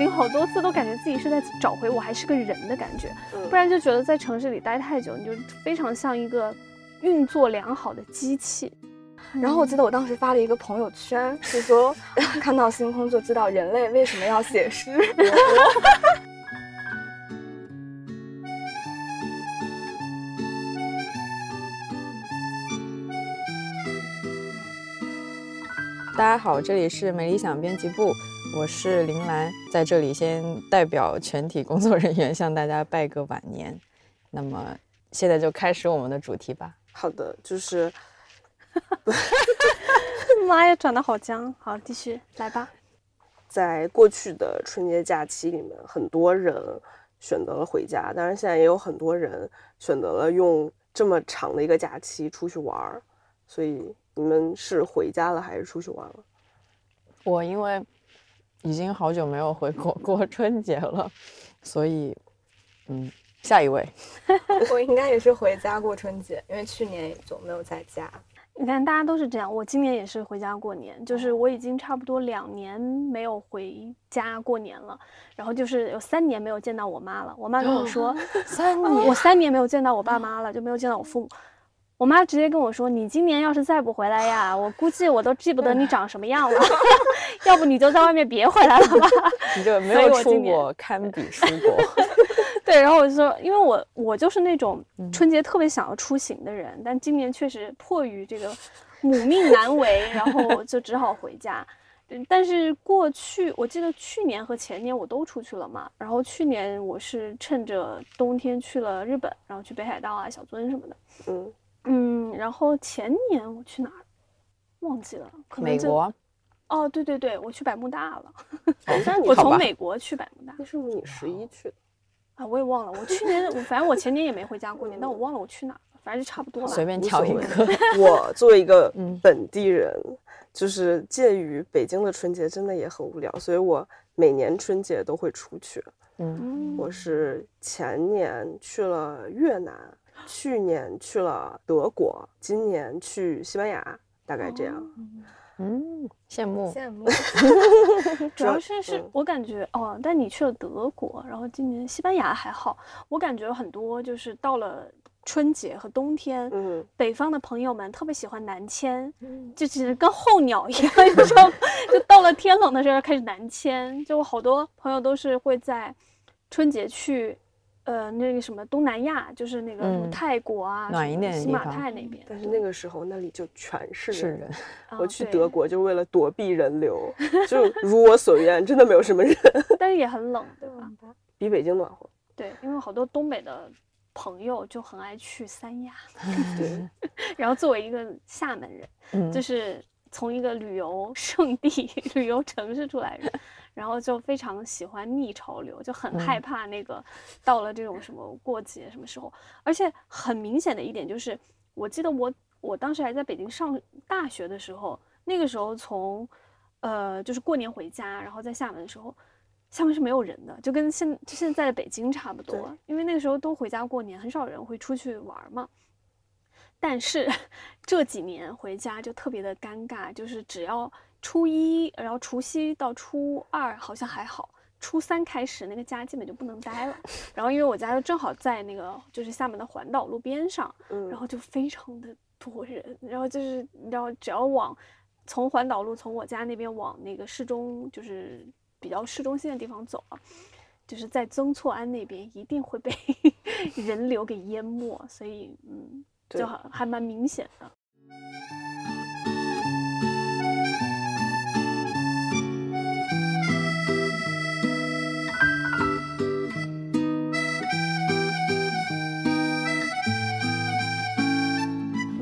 去旅行好多次，都感觉自己是在找回我还是个人的感觉，不然就觉得在城市里待太久，你就非常像一个运作良好的机器。然后我记得我当时发了一个朋友圈，是说 看到星空就知道人类为什么要写诗。大家好，这里是美理想编辑部，我是林兰，在这里先代表全体工作人员向大家拜个晚年。那么现在就开始我们的主题吧。好的，就是。妈呀，转的好僵。好，继续来吧。在过去的春节假期里面，很多人选择了回家，当然现在也有很多人选择了用这么长的一个假期出去玩儿。所以你们是回家了还是出去玩了？我因为已经好久没有回国过 春节了，所以嗯，下一位。我应该也是回家过春节，因为去年也就没有在家。你看，大家都是这样。我今年也是回家过年，就是我已经差不多两年没有回家过年了。然后就是有三年没有见到我妈了。我妈跟我说，三年，我三年没有见到我爸妈了，就没有见到我父母。我妈直接跟我说，你今年要是再不回来呀，我估计我都记不得你长什么样了。要不你就在外面别回来了吧。你就没有出国，堪比出国。对，然后我就说，因为我我就是那种春节特别想要出行的人，但今年确实迫于这个母命难违，然后就只好回家。但是过去我记得去年和前年我都出去了嘛，然后去年我是趁着冬天去了日本，然后去北海道啊、小樽什么的。嗯嗯，然后前年我去哪儿？忘记了，可能美国。哦，对对对，我去百慕大了。我从美国去百慕大，那是不是你十一去的？啊，我也忘了。我去年，我反正我前年也没回家过年，但我忘了我去哪了。反正就差不多了。随便挑一个。我作为一个 本地人，就是介于北京的春节真的也很无聊，所以我每年春节都会出去。嗯，我是前年去了越南，去年去了德国，今年去西班牙，大概这样。嗯，羡慕羡慕，主要是是我感觉哦，但你去了德国，然后今年西班牙还好，我感觉很多就是到了春节和冬天，嗯，北方的朋友们特别喜欢南迁，就其实跟候鸟一样，有时候就到了天冷的时候开始南迁，就我好多朋友都是会在春节去。呃，那个什么东南亚，就是那个泰国啊，暖一点的新马泰那边。但是那个时候那里就全是人。我去德国就为了躲避人流，就 如我所愿，真的没有什么人。但是 也很冷，对吧？比北京暖和。对，因为好多东北的朋友就很爱去三亚。对。然后作为一个厦门人，就是从一个旅游胜地、旅游城市出来的。然后就非常喜欢逆潮流，就很害怕那个到了这种什么过节什么时候。而且很明显的一点就是，我记得我我当时还在北京上大学的时候，那个时候从呃就是过年回家，然后在厦门的时候，厦门是没有人的，就跟现现在的北京差不多。因为那个时候都回家过年，很少人会出去玩嘛。但是 这几年回家就特别的尴尬，就是只要。初一，然后除夕到初二好像还好，初三开始那个家基本就不能待了。然后因为我家就正好在那个就是厦门的环岛路边上，然后就非常的多人。然后就是你知道，只要往从环岛路从我家那边往那个市中，就是比较市中心的地方走啊，就是在曾厝垵那边一定会被 人流给淹没。所以嗯，就还蛮明显的。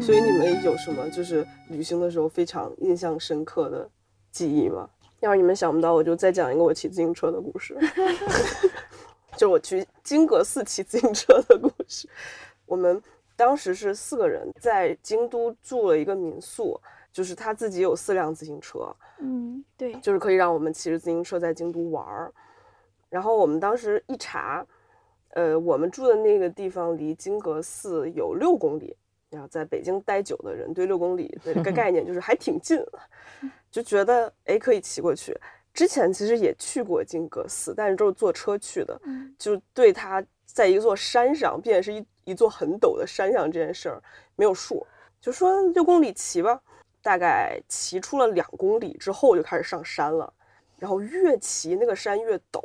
所以你们有什么就是旅行的时候非常印象深刻的记忆吗？要是你们想不到，我就再讲一个我骑自行车的故事，就我去金阁寺骑自行车的故事。我们当时是四个人在京都住了一个民宿，就是他自己有四辆自行车，嗯，对，就是可以让我们骑着自行车在京都玩儿。然后我们当时一查，呃，我们住的那个地方离金阁寺有六公里。要在北京待久的人，对六公里的这个 概念就是还挺近，就觉得哎可以骑过去。之前其实也去过金阁寺，但是都是坐车去的，嗯就对它在一座山上，并且是一一座很陡的山上这件事儿没有数，就说六公里骑吧，大概骑出了两公里之后就开始上山了，然后越骑那个山越陡，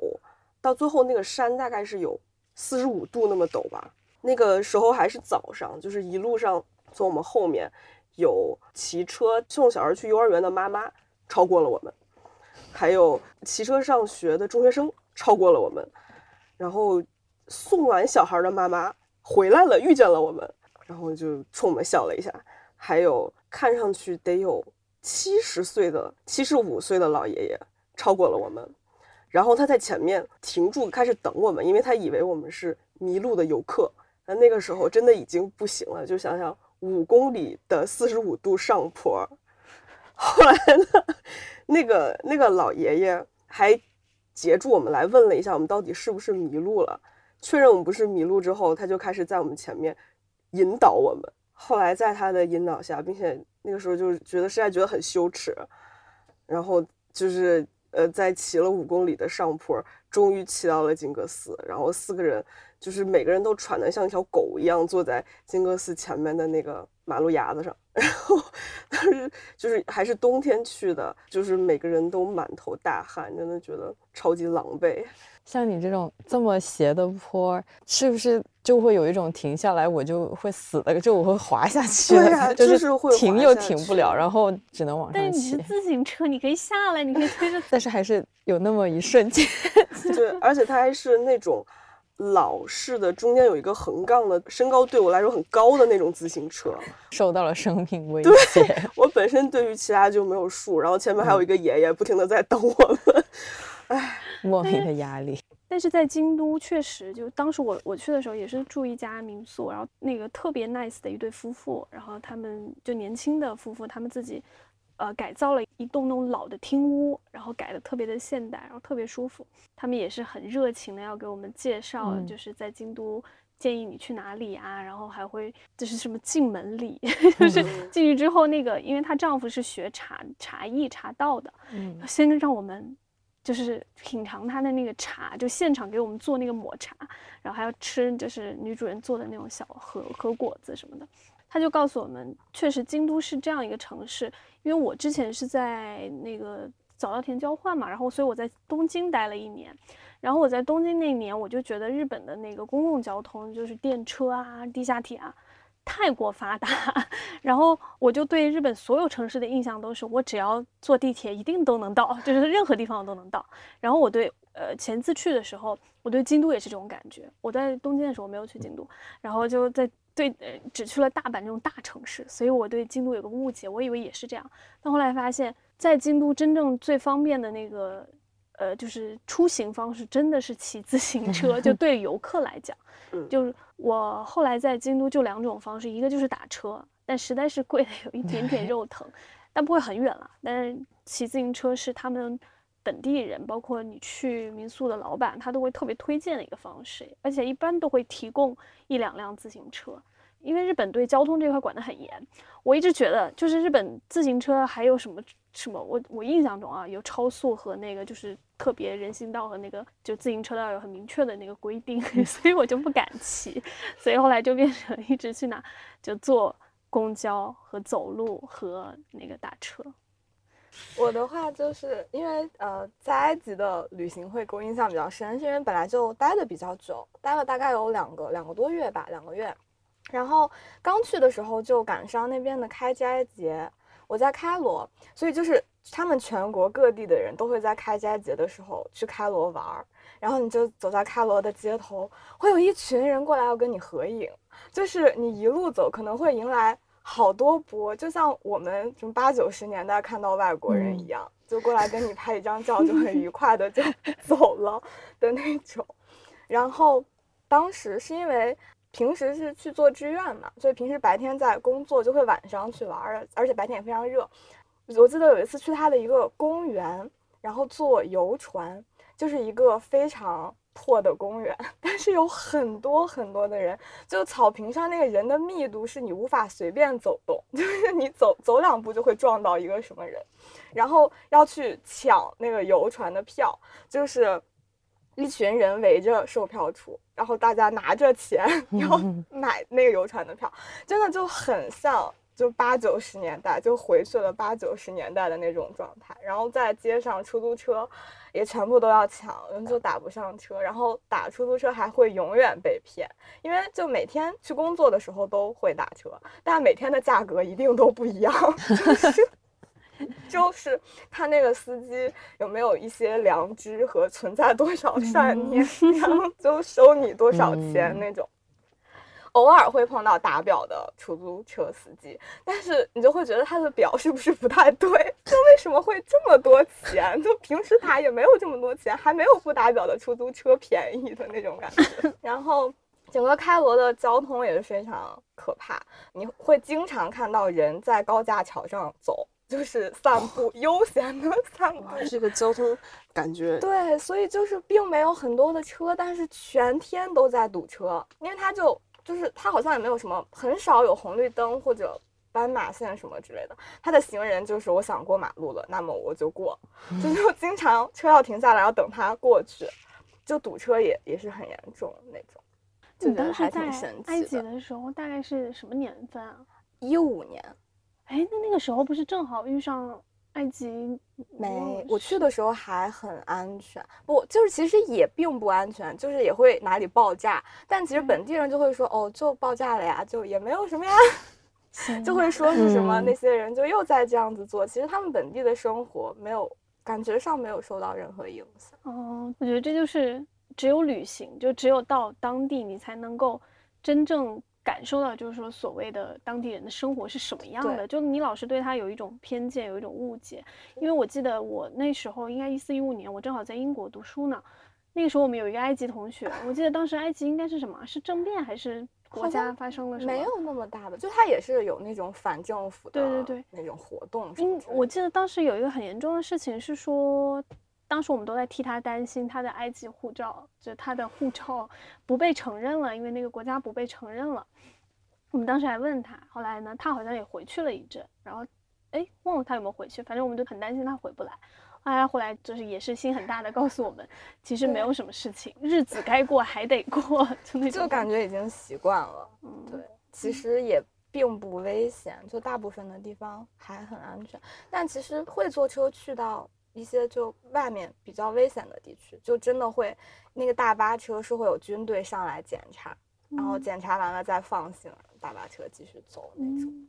到最后那个山大概是有四十五度那么陡吧。那个时候还是早上，就是一路上从我们后面有骑车送小孩去幼儿园的妈妈超过了我们，还有骑车上学的中学生超过了我们，然后送完小孩的妈妈回来了，遇见了我们，然后就冲我们笑了一下。还有看上去得有七十岁的、七十五岁的老爷爷超过了我们，然后他在前面停住，开始等我们，因为他以为我们是迷路的游客。那那个时候真的已经不行了，就想想五公里的四十五度上坡，后来呢，那个那个老爷爷还截住我们来问了一下我们到底是不是迷路了，确认我们不是迷路之后，他就开始在我们前面引导我们。后来在他的引导下，并且那个时候就觉得实在觉得很羞耻，然后就是呃在骑了五公里的上坡，终于骑到了金阁寺，然后四个人就是每个人都喘得像一条狗一样，坐在金阁寺前面的那个马路牙子上，然后当时就是还是冬天去的，就是每个人都满头大汗，真的觉得超级狼狈。像你这种这么斜的坡，是不是就会有一种停下来我就会死的，就我会滑下去的，对啊就就是会停又停不了，然后只能往上但是你是骑。自行车，你可以下来，你可以推着但是还是有那么一瞬间，对，而且它还是那种老式的，中间有一个横杠的，身高对我来说很高的那种自行车。受到了生命威胁。我本身对于其他就没有数，然后前面还有嗯一个爷爷不停的在等我们。莫名的压力。但是在京都确实，就当时我我去的时候也是住一家民宿，然后那个特别 nice 的一对夫妇，然后他们就年轻的夫妇，他们自己呃改造了一栋那种老的厅屋，然后改的特别的现代，然后特别舒服。他们也是很热情的要给我们介绍，嗯就是在京都建议你去哪里啊，然后还会就是什么进门礼，就是嗯进去之后那个，因为她丈夫是学茶茶艺茶道的，嗯，先让我们就是品尝他的那个茶，就现场给我们做那个抹茶，然后还要吃就是女主人做的那种小和和果子什么的。他就告诉我们，确实京都是这样一个城市，因为我之前是在那个早稻田交换嘛，然后所以我在东京待了一年，然后我在东京那一年，我就觉得日本的那个公共交通，就是电车啊、地下铁啊，太过发达，然后我就对日本所有城市的印象都是，我只要坐地铁一定都能到，就是任何地方我都能到。然后我对呃前次去的时候，我对京都也是这种感觉。我在东京的时候没有去京都，然后就在对呃只去了大阪这种大城市，所以我对京都有个误解，我以为也是这样。但后来发现，在京都真正最方便的那个呃就是出行方式，真的是骑自行车，就 对游客来讲。嗯就是我后来在京都就两种方式，一个就是打车，但实在是贵的有一点点肉疼，但不会很远了。但是骑自行车是他们本地人，包括你去民宿的老板，他都会特别推荐的一个方式，而且一般都会提供一两辆自行车。因为日本对交通这块管得很严，我一直觉得就是日本自行车还有什么什么，我我印象中啊有超速和那个就是特别人行道和那个就自行车道有很明确的那个规定，所以我就不敢骑，所以后来就变成一直去哪就坐公交和走路和那个打车。我的话就是因为呃，在埃及的旅行会给我印象比较深，是因为本来就待的比较久，待了大概有两个两个多月吧，两个月。然后刚去的时候就赶上那边的开斋节，我在开罗，所以就是他们全国各地的人都会在开斋节的时候去开罗玩儿，然后你就走在开罗的街头，会有一群人过来要跟你合影，就是你一路走可能会迎来好多波，就像我们什么八九十年代看到外国人一样，就过来跟你拍一张照，就很愉快的就 走了的那种。然后当时是因为平时是去做志愿嘛，所以平时白天在工作，就会晚上去玩儿，而且白天也非常热。我记得有一次去它的一个公园，然后坐游船，就是一个非常破的公园，但是有很多很多的人，就草坪上那个人的密度是你无法随便走动，就是你走走两步就会撞到一个什么人，然后要去抢那个游船的票，就是一群人围着售票处，然后大家拿着钱要买那个游船的票，真的就很像。就八九十年代，就回去了八九十年代的那种状态。然后在街上，出租车也全部都要抢，就打不上车。然后打出租车还会永远被骗，因为就每天去工作的时候都会打车，但每天的价格一定都不一样。就是 就是他那个司机有没有一些良知和存在多少善念，然后就收你多少钱那种。偶尔会碰到打表的出租车司机，但是你就会觉得他的表是不是不太对？就为什么会这么多钱？就平时打也没有这么多钱，还没有不打表的出租车便宜的那种感觉。然后整个开罗的交通也是非常可怕，你会经常看到人在高架桥上走，就是散步，悠闲的散步。这个交通感觉对，所以就是并没有很多的车，但是全天都在堵车，因为它就。就是它好像也没有什么，很少有红绿灯或者斑马线什么之类的。它的行人就是我想过马路了，那么我就过，就是经常车要停下来要等他过去，就堵车也也是很严重那种。你当时在埃及的时候大概是什么年份啊？一五年。哎，那那个时候不是正好遇上？埃及没，我去的时候还很安全，不，就是其实也并不安全，就是也会哪里爆炸，但其实本地人就会说，哦，就爆炸了呀，就也没有什么呀，就会说是什么那些人就又在这样子做，其实他们本地的生活没有感觉上没有受到任何影响。哦，我觉得这就是只有旅行，就只有到当地你才能够真正。感受到就是说，所谓的当地人的生活是什么样的？就你老是对他有一种偏见，有一种误解。因为我记得我那时候应该一四一五年，我正好在英国读书呢。那个时候我们有一个埃及同学，我记得当时埃及应该是什么？是政变还是国家发生了什么？没有那么大的，就他也是有那种反政府的，对对对，那种活动。因我记得当时有一个很严重的事情是说。当时我们都在替他担心，他的埃及护照，就他的护照不被承认了，因为那个国家不被承认了。我们当时还问他，后来呢，他好像也回去了一阵，然后，哎，忘了他有没有回去，反正我们就很担心他回不来。后来后来就是也是心很大的告诉我们，其实没有什么事情，日子该过还得过，就那种。就感觉已经习惯了，嗯，对，其实也并不危险，就大部分的地方还很安全。但其实会坐车去到。一些就外面比较危险的地区，就真的会那个大巴车是会有军队上来检查，然后检查完了再放行大巴车继续走那种。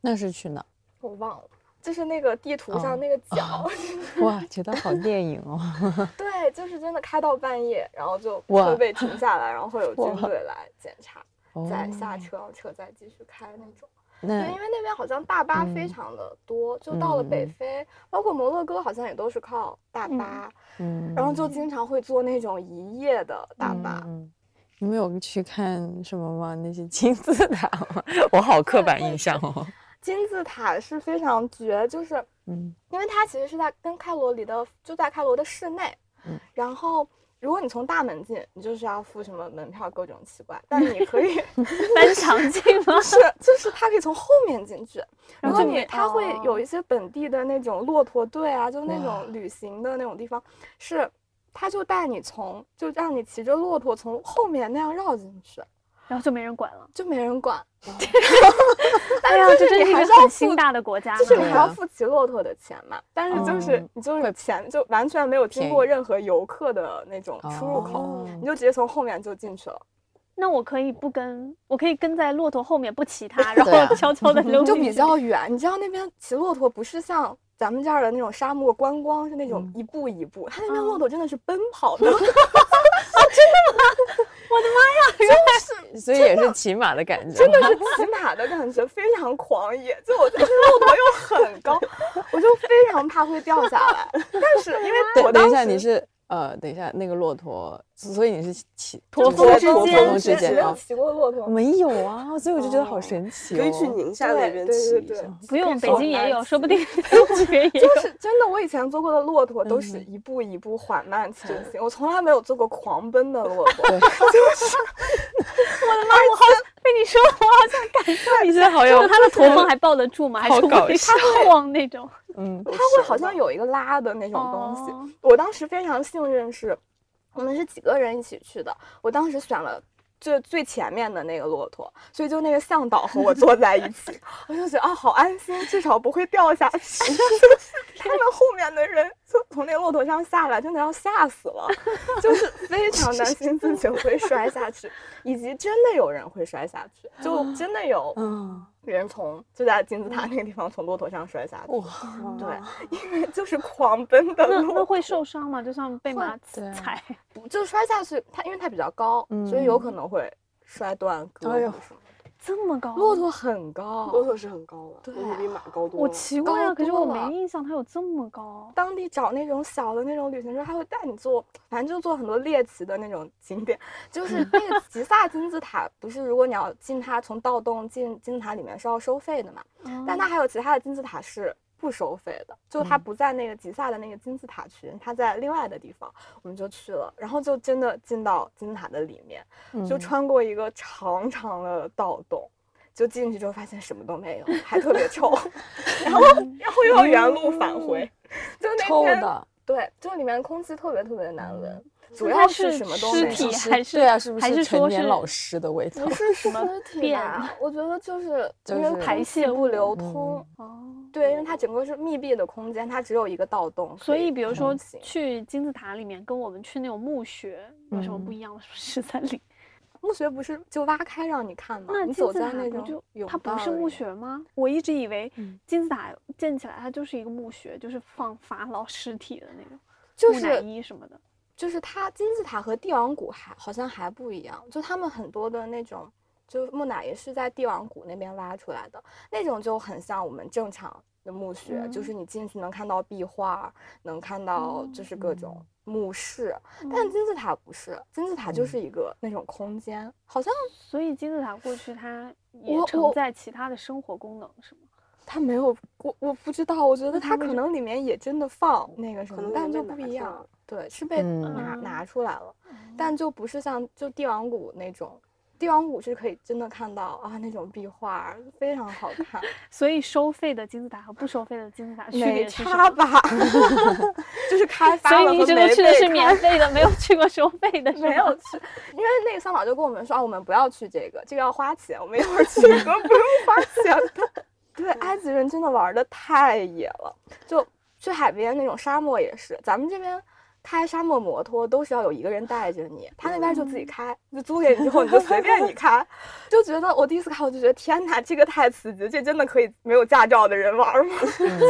那是去哪？我忘了，就是那个地图上那个角。哇，觉得好电影哦。对，就是真的开到半夜，然后就会被停下来，然后会有军 队来检查，再下车，车再继续开那种。对，因为那边好像大巴非常的多，就到了北非，包括摩洛哥，好像也都是靠大巴，嗯，然后就经常会坐那种一夜的大巴。嗯你们有去看什么吗？那些金字塔吗？我好刻板印象哦。金字塔是非常绝，就是，嗯，因为它其实是在跟开罗里的，就在开罗的室内，嗯，然后。如果你从大门进，你就是要付什么门票，各种奇怪。但是你可以 翻墙进吗？是，就是他可以从后面进去。然后你他会有一些本地的那种骆驼队啊，就那种旅行的那种地方，是他就带你从，就让你骑着骆驼从后面那样绕进去。然后就没人管了，就没人管。哎呀，这真是一个很心大的国家，就是你还要付骑骆驼的钱嘛。但是就是你就是钱就完全没有经过任何游客的那种出入口，你就直接从后面就进去了。那我可以不跟，我可以跟在骆驼后面不骑它，然后悄悄的溜。就比较远，你知道那边骑骆驼不是像咱们这儿的那种沙漠观光，是那种一步一步，它那边骆驼真的是奔跑的。真的吗？我的妈呀！就是，所以也是骑马的感觉，真的是骑马的感觉，非常狂野。就我这骆驼又很高，我就非常怕会掉下来。但是因为 我等一下你是。呃，等一下，那个骆驼，所以你是骑驼峰之间啊？骑过骆驼？没有啊，所以我就觉得好神奇。可以去宁夏那边骑一下，不用，北京也有，说不定 也有。就是真的，我我以前坐过的骆驼都是一步一步缓慢前行，我从来没有坐过狂奔的骆驼。对，就是我的妈！我好被你说，我好想感受一下。你真好有就它的驼峰还抱得住吗？还是会笑晃那种？嗯，它会好像有一个拉的那种东西。哦我当时非常幸运是，我们是几个人一起去的，我当时选了。最最前面的那个骆驼，所以就那个向导和我坐在一起，我就觉得啊，好安心，至少不会掉下去。就 是他们后面的人就从那个骆驼上下来，真的要吓死了，就是非常担 心自己会摔下去，以及真的有人会摔下去，就真的有嗯，人从就在金字塔那个地方从骆驼上摔下去。对，因为就是狂奔的那骆那会受伤吗？就像被马踩？就摔下去，它因为它比较高，所以有可能会摔断胳膊什么的。这么高？骆驼很高，骆驼是很高的，对骆驼比马高多我了。奇怪啊，可是我没印象它有这么高。当地找那种小的那种旅行社，他会带你坐，反正就做很多猎奇的那种景点。就是 那个吉萨金字塔，不是如果你要进它，从盗洞进金字塔里面是要收费的嘛？但它还有其他的金字塔是不收费的，就它嗯。不在那个吉萨的那个金字塔群，它在另外的地方，我们就去了，然后就真的进到金字塔的里面，就嗯。穿过一个长长的盗洞。就进去之后发现什么都没有，还特别 臭，然后然后又要原路返回，就那天臭的，对，就里面空气特别特别难闻，主要是是什么东西尸体。还是对啊，是不还是陈说是年老尸的味道不？是什么么体便吧？我觉得就是因为就是排泄物不流嗯通，哦。对，因为它整个是密闭的空间，它只有一个盗洞，所以，比如说去金字塔里面，跟我们去那种墓穴有什么不嗯一样的是 在里？墓穴不是就挖开让你看吗？那你走金字塔在那种不就甬它不是墓穴吗？我一直以为嗯金字塔建起来它就是一个墓穴，就是放法老尸体的那种就木乃是伊什么的。就是它金字塔和帝王谷还好像还不一样，就他们很多的那种，就木乃伊是在帝王谷那边挖出来的，那种就很像我们正常的墓穴，就是你进去能看到壁画，能看到就是各种墓室，但金字塔不是，金字塔就是一个那种空间，好像所以金字塔过去它也我承载其他的生活功能，是吗？它没有，我我不知道，我觉得那它为什它可能里面也真的放那个什么，但就不一样对，是被嗯拿嗯拿出来了。但就不是像就帝王谷那种，帝王谷是可以真的看到啊那种壁画，非常好看，所以收费的金字塔和不收费的金字塔区没别是什么？差吧？就是开 发所以了和你一直都没去的是免费的，没有去过收费的，没有去，因为那个桑导就跟我们说啊，我们不要去这个，这个要花钱，我们一会儿去一个不用花钱的。对，埃及人真的玩的太野了，就去海边那种沙漠也是，咱们这边。开沙漠摩托都是要有一个人带着你，他那边就自己开，就租给你之后你就随便你开，就觉得我第一次开我就觉得天哪，这个太刺激，这真的可以没有驾照的人玩吗？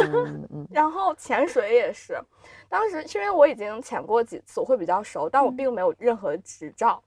然后潜水也是，当时是因为我已经潜过几次，我会比较熟，但我并没有任何执照。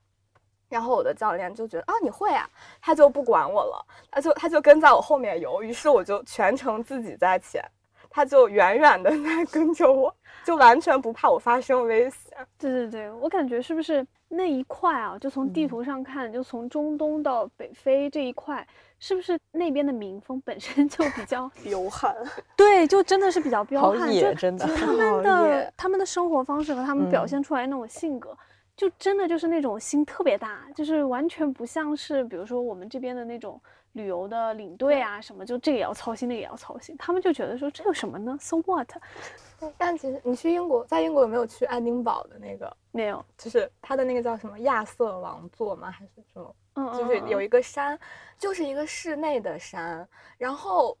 然后我的教练就觉得啊你会啊，他就不管我了，他就他就跟在我后面游，于是我就全程自己在前，他就远远的 在跟着我，就完全不怕我发生危险。对对对，我感觉是不是那一块啊？就从地嗯图上看，就从中东到北非这一块，是不是那边的民风本身 就比较 彪悍，对，就真的是比较彪好悍，真的他们的他们的生活方式和他们表嗯现出来那种性格，就真的就是那种心特别大，就是完全不像是比如说我们这边的那种旅游的领队啊什么，就这个也要操心，那个也要操心，他们就觉得说这有什么呢？So what？但其实你去英国，在英国有没有去爱丁堡的那个，没有，就是它的那个叫什么亚瑟王座吗？还是什么？嗯，一就是有一个山，就是一个室内的山，然后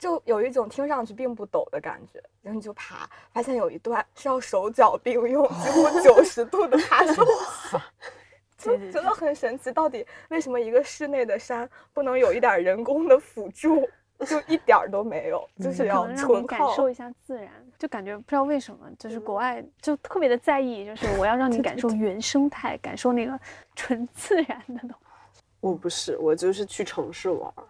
就有一种听上去并不陡的感觉，然后你就爬，发现有一段是要手脚并用，几乎九十度的爬上去。就对对觉得很神奇，到底为什么一个室内的山不能有一点人工的辅助？就一点儿都没有，就是要让纯感受一下自然，就感觉不知道为什么，就是国外就特别的在意，就是我要让你感受原生态，感受那个纯自然的东西。我不是，我就是去城市玩儿，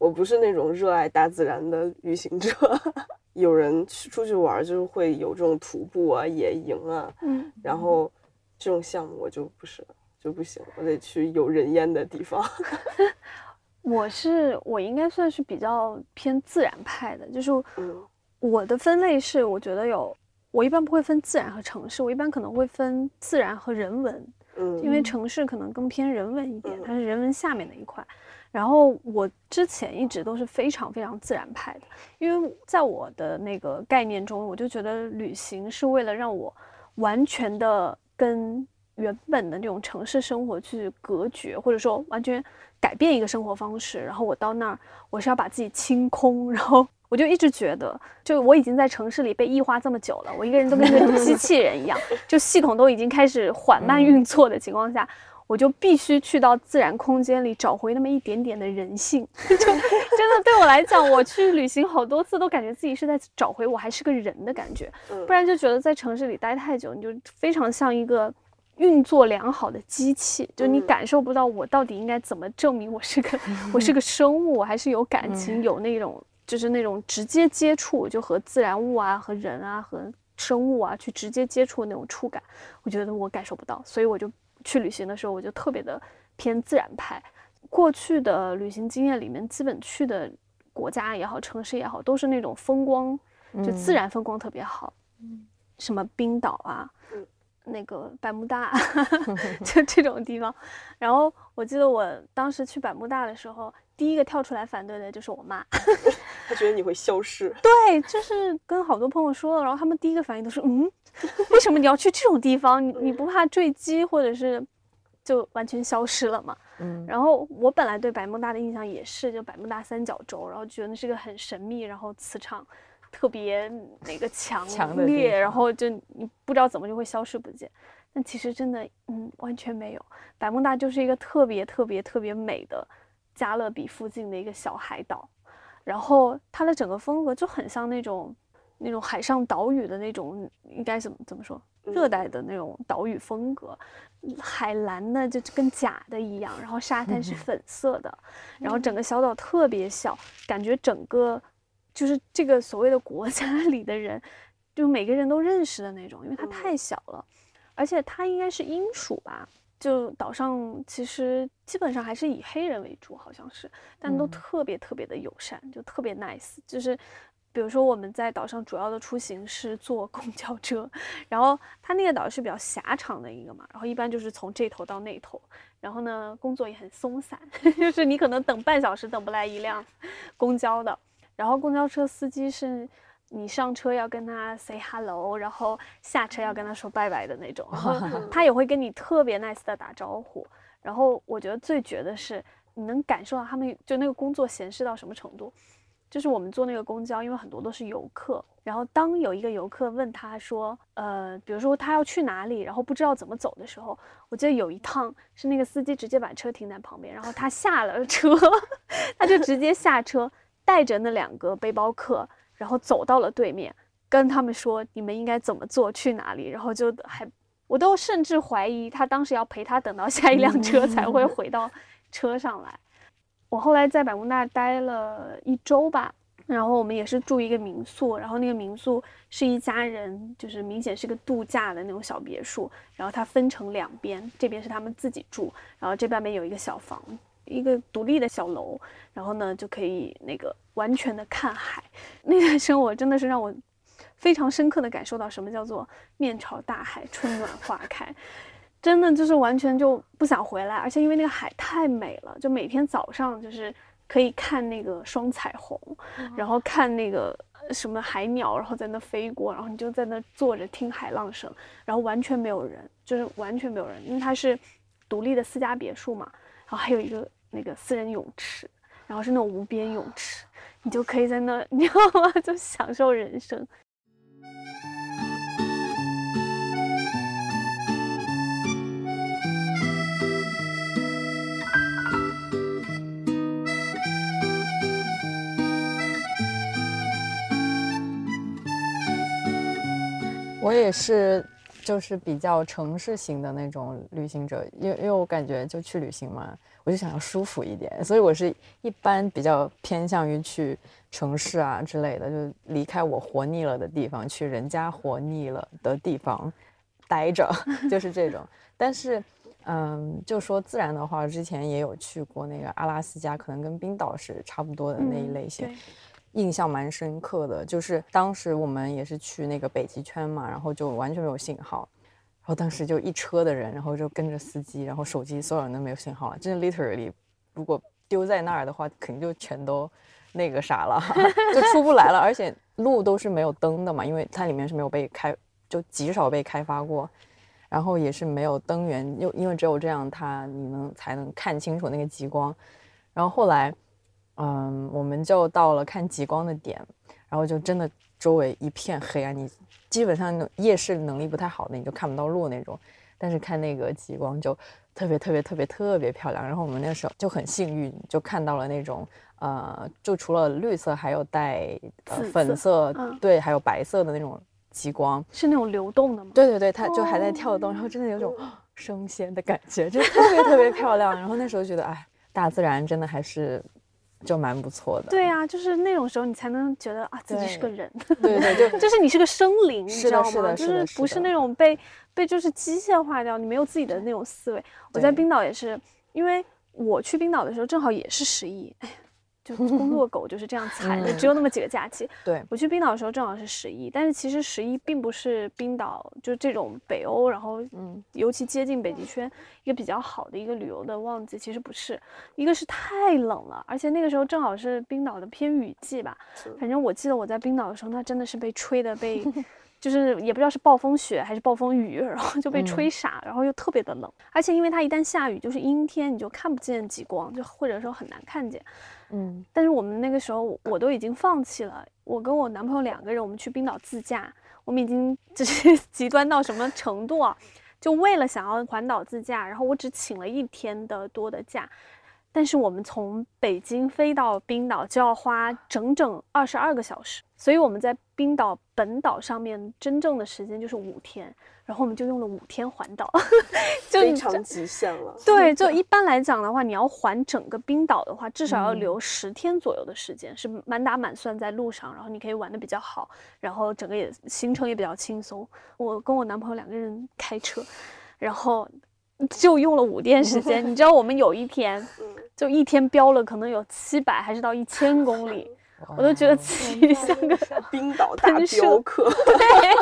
我不是那种热爱大自然的旅行者。有人去出去玩，就是会有这种徒步啊、野营啊，嗯，然后这种项目我就不是，就不行，我得去有人烟的地方。我是我应该算是比较偏自然派的，就是嗯我的分类是，我觉得有，我一般不会分自然和城市，我一般可能会分自然和人文。嗯，因为城市可能更偏人文一点，它是人文下面的一块。然后我之前一直都是非常非常自然派的，因为在我的那个概念中，我就觉得旅行是为了让我完全的跟原本的那种城市生活去隔绝，或者说完全改变一个生活方式。然后我到那儿，我是要把自己清空，然后。我就一直觉得，就我已经在城市里被异化这么久了，我一个人都跟个机器人一样，就系统都已经开始缓慢运作的情况下，我就必须去到自然空间里找回那么一点点的人性。就真的对我来讲，我去旅行好多次都感觉自己是在找回我还是个人的感觉，不然就觉得在城市里待太久，你就非常像一个运作良好的机器，就你感受不到我到底应该怎么证明我是个我是个生物，我还是有感情有那种。就是那种直接接触，就和自然物啊、和人啊、和生物啊去直接接触的那种触感，我觉得我感受不到，所以我就去旅行的时候，我就特别的偏自然派。过去的旅行经验里面，基本去的国家也好，城市也好，都是那种风光，就自然风光特别好，什么冰岛啊，那个百慕大，就这种地方。然后我记得我当时去百慕大的时候。第一个跳出来反对的就是我妈，她觉得你会消失。对，就是跟好多朋友说了，然后他们第一个反应都是，嗯，为什么你要去这种地方？你你不怕坠机，或者是就完全消失了吗？嗯。然后我本来对百慕大的印象也是，就百慕大三角洲，然后觉得那是个很神秘，然后磁场特别那个强烈，然后就你不知道怎么就会消失不见。但其实真的，嗯，完全没有。百慕大就是一个特别特别特别美的。加勒比附近的一个小海岛，然后它的整个风格就很像那种那种海上岛屿的那种，应该怎么怎么说？热带的那种岛屿风格，海蓝的就跟假的一样，然后沙滩是粉色的，然后整个小岛特别小，感觉整个就是这个所谓的国家 里的人，就每个人都认识的那种，因为它太小了，而且它应该是英属吧。就岛上其实基本上还是以黑人为主，好像是，但都特别特别的友善，就特别 nice。就是比如说我们在岛上主要的出行是坐公交车，然后它那个岛是比较狭长的一个嘛，然后一般就是从这头到那头，然后呢工作也很松散，就是你可能等半小时等不来一辆公交的，然后公交车司机是。你上车要跟他 say hello，然后下车要跟他说拜拜的那种，他也会跟你特别 nice 的打招呼。然后我觉得最绝的是，你能感受到他们就那个工作闲适到什么程度，就是我们坐那个公交，因为很多都是游客，然后当有一个游客问他说，呃，比如说他要去哪里，然后不知道怎么走的时候，我记得有一趟是那个司机直接把车停在旁边，然后他下了车，他就直接下车，带着那两个背包客。然后走到了对面，跟他们说你们应该怎么做，去哪里。然后就还，我都甚至怀疑他当时要陪他等到下一辆车才会回到车上来。我后来在百慕大待了一周吧，然后我们也是住一个民宿，然后那个民宿是一家人，就是明显是个度假的那种小别墅。然后它分成两边，这边是他们自己住，然后这半边有一个小房。一个独立的小楼，然后呢就可以那个完全的看海。那段生活真的是让我非常深刻的感受到什么叫做面朝大海，春暖花开。真的就是完全就不想回来，而且因为那个海太美了，就每天早上就是可以看那个双彩虹，然后看那个什么海鸟，然后在那飞过，然后你就在那坐着听海浪声，然后完全没有人，就是完全没有人，因为它是独立的私家别墅嘛，然后还有一个。那个私人泳池，然后是那种无边泳池，你就可以在那，你知道吗？就享受人生。我也是。就是比较城市型的那种旅行者，因为因为我感觉就去旅行嘛，我就想要舒服一点，所以我是一般比较偏向于去城市啊之类的，就离开我活腻了的地方，去人家活腻了的地方待着，就是这种。但是，嗯，就说自然的话，之前也有去过那个阿拉斯加，可能跟冰岛是差不多的那一类型。印象蛮深刻的，就是当时我们也是去那个北极圈嘛，然后就完全没有信号，然后当时就一车的人，然后就跟着司机，然后手机所有人都没有信号了，真的 literally，如果丢在那儿的话，肯定就全都那个啥了，就出不来了，而且路都是没有灯的嘛，因为它里面是没有被开，就极少被开发过，然后也是没有灯源，又因为只有这样，它你能才能看清楚那个极光，然后后来。嗯，我们就到了看极光的点，然后就真的周围一片黑暗，你基本上夜视能力不太好的你就看不到路那种。但是看那个极光就特别特别特别特别漂亮。然后我们那时候就很幸运，就看到了那种呃，就除了绿色，还有带呃粉色，对，还有白色的那种极光，是那种流动的吗？对对对，它就还在跳动，然后真的有种 升仙的感觉，就特别特别漂亮。然后那时候觉得，哎，大自然真的还是。就蛮不错的，对呀，就是那种时候你才能觉得啊自己是个人，对对对，就是你是个生灵，你知道吗？就是不是那种被被就是机械化掉，你没有自己的那种思维。我在冰岛也是，因为我去冰岛的时候正好也是十一，哎。就工作狗就是这样惨的，只有那么几个假期。对我去冰岛的时候正好是十一，但是其实十一并不是冰岛就这种北欧，然后嗯，尤其接近北极圈一个比较好的一个旅游的旺季，其实不是，一个是太冷了，而且那个时候正好是冰岛的偏雨季吧。反正我记得我在冰岛的时候，那真的是被吹的被，就是也不知道是暴风雪还是暴风雨，然后就被吹傻，然后又特别的冷，而且因为它一旦下雨就是阴天，你就看不见极光，就或者说很难看见。嗯，但是我们那个时候我都已经放弃了。我跟我男朋友两个人，我们去冰岛自驾，我们已经 就是极端到什么程度啊？就为了想要环岛自驾，然后我只请了一天的多的假，但是我们从北京飞到冰岛就要花整整二十二个小时，所以我们在冰岛本岛上面真正的时间就是五天。然后我们就用了五天环岛，就非常极限了。对，就一般来讲的话，你要环整个冰岛的话，至少要留十天左右的时间，是满打满算在路上，然后你可以玩的比较好，然后整个也行程也比较轻松。我跟我男朋友两个人开车，然后就用了五天时间。你知道我们有一天，就一天飙了可能有七百还是到一千公里。我都觉得自己像个冰岛大雕刻，对，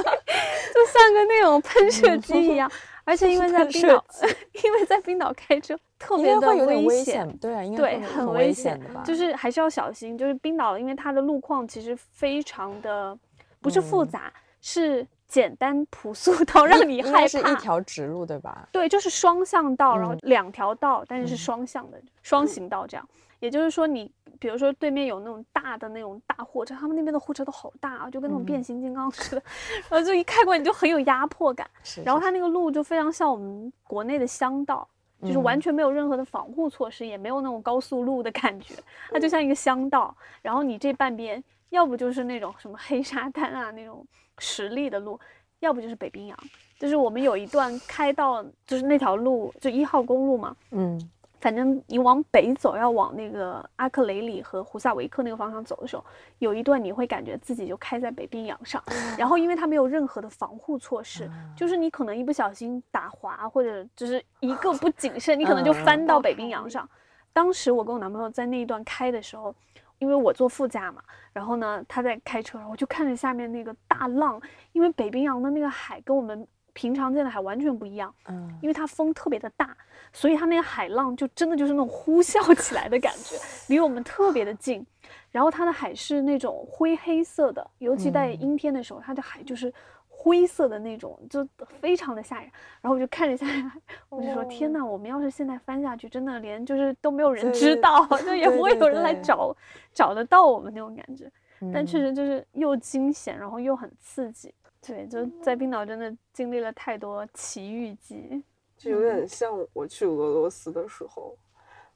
就像个那种喷射机一样。而且因为在 冰岛，因为在冰岛开车特别的危险，对啊，对，很危险的吧？就是还是要小心。就是冰岛，因为它的路况其实非常的不是复杂，是简单朴素到让你害怕。是一条直路对吧？对，就是双向道，然后两条道，但是是双向的双行道这样。也就是说你。比如说对面有那种大的那种大货车，他们那边的货车都好大啊，就跟那种变形金刚似的，然后就一开过你就很有压迫感。然后它那个路就非常像我们国内的乡道，就是完全没有任何的防护措施，也没有那种高速路的感觉，它就像一个乡道。然后你这半边要不就是那种什么黑沙滩啊那种实力的路，要不就是北冰洋。就是我们有一段开到就是那条路就一号公路嘛，嗯。反正你往北走，要往那个阿克雷里和胡萨维克那个方向走的时候，有一段你会感觉自己就开在北冰洋上，然后因为它没有任何的防护措施，就是你可能一不小心打滑或者就是一个不谨慎，你可能就翻到北冰洋上。当时我跟我男朋友在那一段开的时候，因为我坐副驾嘛，然后呢他在开车，我就看着下面那个大浪，因为北冰洋的那个海跟我们。平常见的海完全不一样，嗯，因为它风特别的大，所以它那个海浪就真的就是那种呼啸起来的感觉，离我们特别的近。然后它的海是那种灰黑色的，尤其在阴天的时候，它的海就是灰色的那种，就非常的吓人。然后我就看着下来，我就说：天呐，我们要是现在翻下去，真的连就是都没有人知道，就也不会有人来找找得到我们那种感觉。但确实就是又惊险，然后又很刺激。对，就在冰岛真的经历了太多奇遇记，就有点像我去俄罗斯的时候，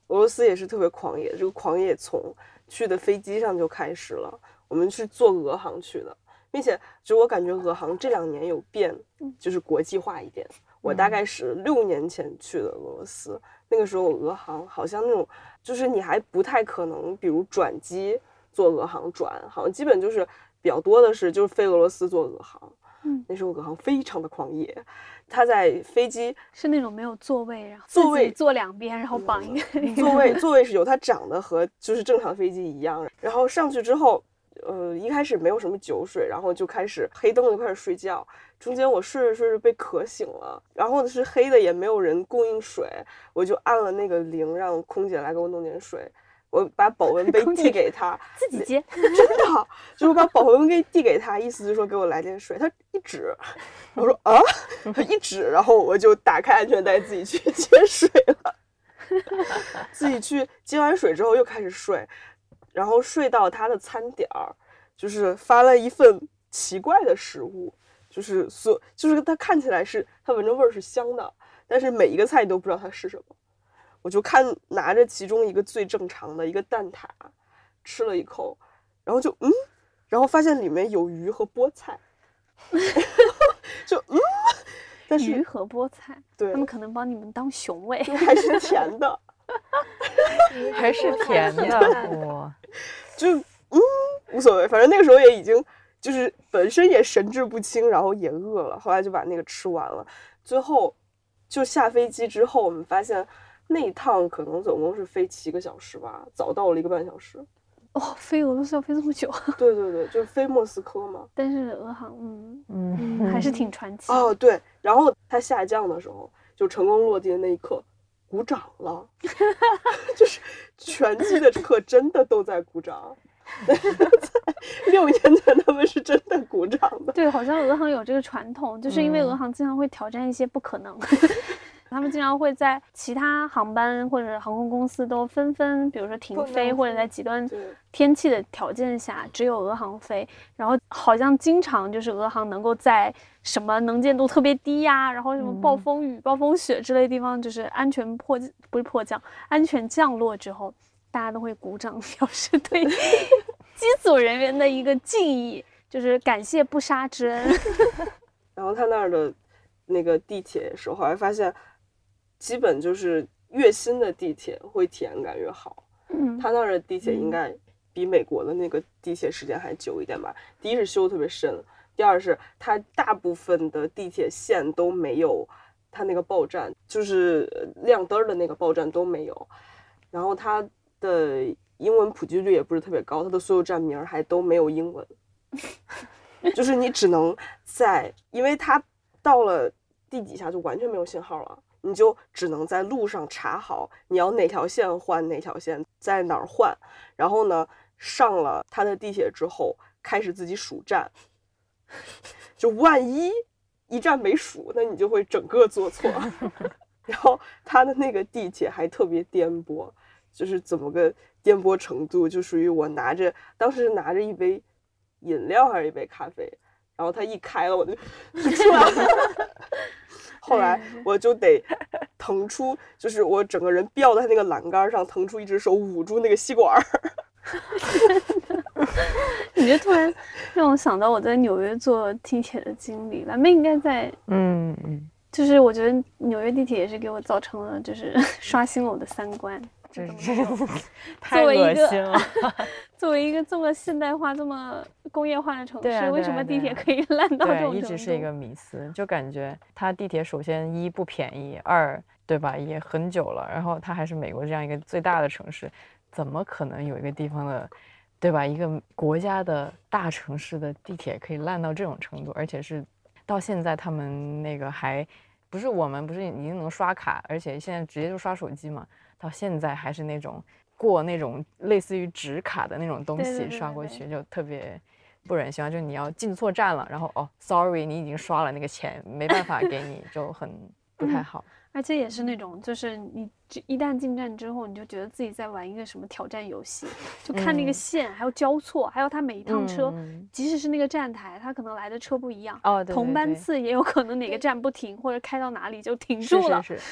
俄罗斯也是特别狂野。这个狂野从去的飞机上就开始了。我们是坐俄航去的，并且就我感觉俄航这两年有变，就是国际化一点。我大概是六年前去的俄罗斯，那个时候俄航好像那种，就是你还不太可能，比如转机坐俄航转，好像基本就是。比较多的是就是飞俄罗斯坐俄航，嗯，那时候俄航非常的狂野，他在飞机是那种没有座位，然后座位坐两边，然后绑一个座位，座位是有，它长得和就是正常飞机一样。然后上去之后，呃，一开始没有什么酒水，然后就开始黑灯就开始睡觉。中间我睡着睡着被渴醒了，然后是黑的，也没有人供应水，我就按了那个铃，让空姐来给我弄点水。我把保温杯递给他，自己接，真的，就是把保温杯递给他，意思就是说给我来点水。他一指，我说啊，他一指，然后我就打开安全带自己去接水了。自己去接完水之后又开始睡，然后睡到他的餐点儿，就是发了一份奇怪的食物，就是所就是它看起来是它闻着味儿是香的，但是每一个菜你都不知道它是什么。我就看拿着其中一个最正常的一个蛋挞，吃了一口，然后就嗯，然后发现里面有鱼和菠菜，就嗯，但是鱼和菠菜，对他们可能把你们当熊喂，还是甜的，还是甜的 哇，就嗯无所谓，反正那个时候也已经就是本身也神志不清，然后也饿了，后来就把那个吃完了。最后就下飞机之后，我们发现那一趟可能总共是飞七个小时吧，早到了一个半小时。哦，飞俄罗斯要飞这么久，对对对，就飞莫斯科嘛。但是俄航，嗯嗯嗯，还是挺传奇。哦，对，然后它下降的时候，就成功落地的那一刻，鼓掌了，就是全机的课真的都在鼓掌。六年前他们是真的鼓掌的。对，好像俄航有这个传统，就是因为俄嗯航经常会挑战一些不可能，他们经常会在其他航班或者航空公司都纷纷，比如说停飞，或者在极端天气的条件下，只有俄航飞。然后好像经常就是俄航能够在什么能见度特别低呀，然后什么暴嗯风雨、暴风雪之类的地方，就是安全迫不是迫降，安全降落之后，大家都会鼓掌 表示对 机组人员的一个敬意，就是感谢不杀之恩。然后他那儿的那个地铁的时候，还发现，基本就是越新的地铁会体验感越好。嗯，他那儿的地铁应该比美国的那个地铁时间还久一点吧。第一是修得特别深，第二是它大部分的地铁线都没有它那个报站，就是呃亮灯儿的那个报站都没有。然后它的英文普及率也不是特别高，它的所有站名儿还都没有英文，就是你只能在，因为它到了地底下就完全没有信号了。你就只能在路上查好你要哪条线换哪条线，在哪儿换，然后呢，上了他的地铁之后，开始自己数站，就万一一站没数，那你就会整个坐错。然后他的那个地铁还特别颠簸，就是怎么个颠簸程度，就属于我拿着当时拿着一杯饮料还是一杯咖啡，然后他一开了我就 就出来了。后来我就得腾出，就是我整个人吊在那个栏杆上，腾出一只手捂住那个吸管儿。你这突然让我想到我在纽约坐地铁的经历。蓝妹应该在，嗯嗯，就是我觉得纽约地铁也是给我造成了，就是 刷新了我的三观。这怎么是 太恶心了。作为一个这么现代化、这么工业化的城市，为什么地铁可以烂到这，种程度？一直是一个迷思，就感觉它地铁首先一不便宜，二对吧也很久了，然后它还是美国这样一个最大的城市，怎么可能有一个地方的，对吧？一个国家的大城市的地铁可以烂到这种程度，而且是到现在他们那个还不是我们不是已经能刷卡，而且现在直接就刷手机嘛，到现在还是那种过那种类似于纸卡的那种东西刷过去，就特别不忍心啊！就你要进错站了，然后哦，sorry，你已经刷了那个钱，没办法给你，就很 不太好。而且也是那种，就是你只一旦进站之后，你就觉得自己在玩一个什么挑战游戏，就看那个嗯线，还有交错，还有它每一趟车，嗯即使是那个站台，它可能来的车不一样，哦，对同班次也有可能哪个站不停，或者开到哪里就停住了。是是，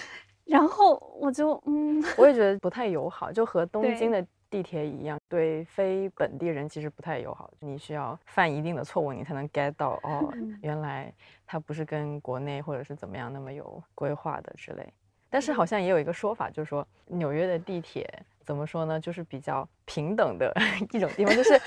然后我就嗯，我也觉得不太友好，就和东京的地铁一样，对非本地人其实不太友好。你需要犯一定的错误，你才能 get 到哦嗯，原来它不是跟国内或者是怎么样那么有规划的之类。但是好像也有一个说法，就是说纽约的地铁怎么说呢，就是比较平等的 一种地方，就是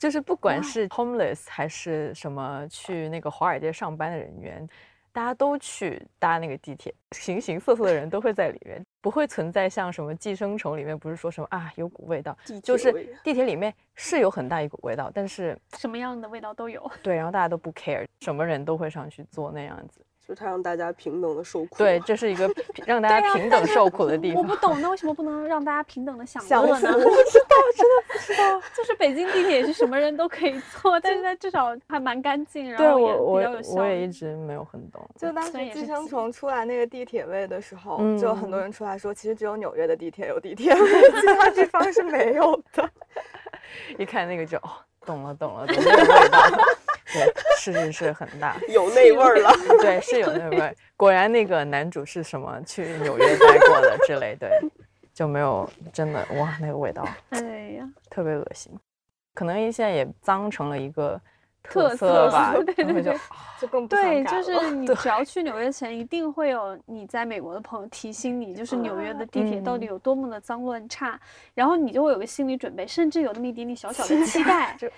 就是不管是 homeless 还是什么去那个华尔街上班的人员。大家都去搭那个地铁，形形色色的人都会在里面，不会存在像什么《寄生虫》里面不是说什么啊有股味道，就是地铁里面是有很大一股味道，但是什么样的味道都有。对，然后大家都不 care，什么人都会上去做那样子。就是他让大家平等的受苦。对，这是一个 让大家平等受苦的地方。我不懂，那为什么不能让大家平等的享乐呢？我不知道，真的不知道。就是北京地铁是什么人都可以坐，但是它至少还蛮干净，然后也比较有效。我也一直没有很懂。就当时寄生虫出来那个地铁位的时候，就很多人出来说，其实只有纽约的地铁有地铁位，其他地方是没有的。一看那个就哦，懂了懂了，懂那个味道。对，是是是很大，有那味儿了。对，是有那味儿。果然那个男主是什么去纽约待过的之类，对，就没有真的哇那个味道，哎呀，特别恶心。可能现在也脏成了一个。特色吧，对对对，就更对，就是 你只要去纽约前，一定会有你在美国的朋友提醒你，就是纽约的地铁到底有多么的脏乱差，然后你就会有个心理准备，甚至有那么一点点小小的期待。对，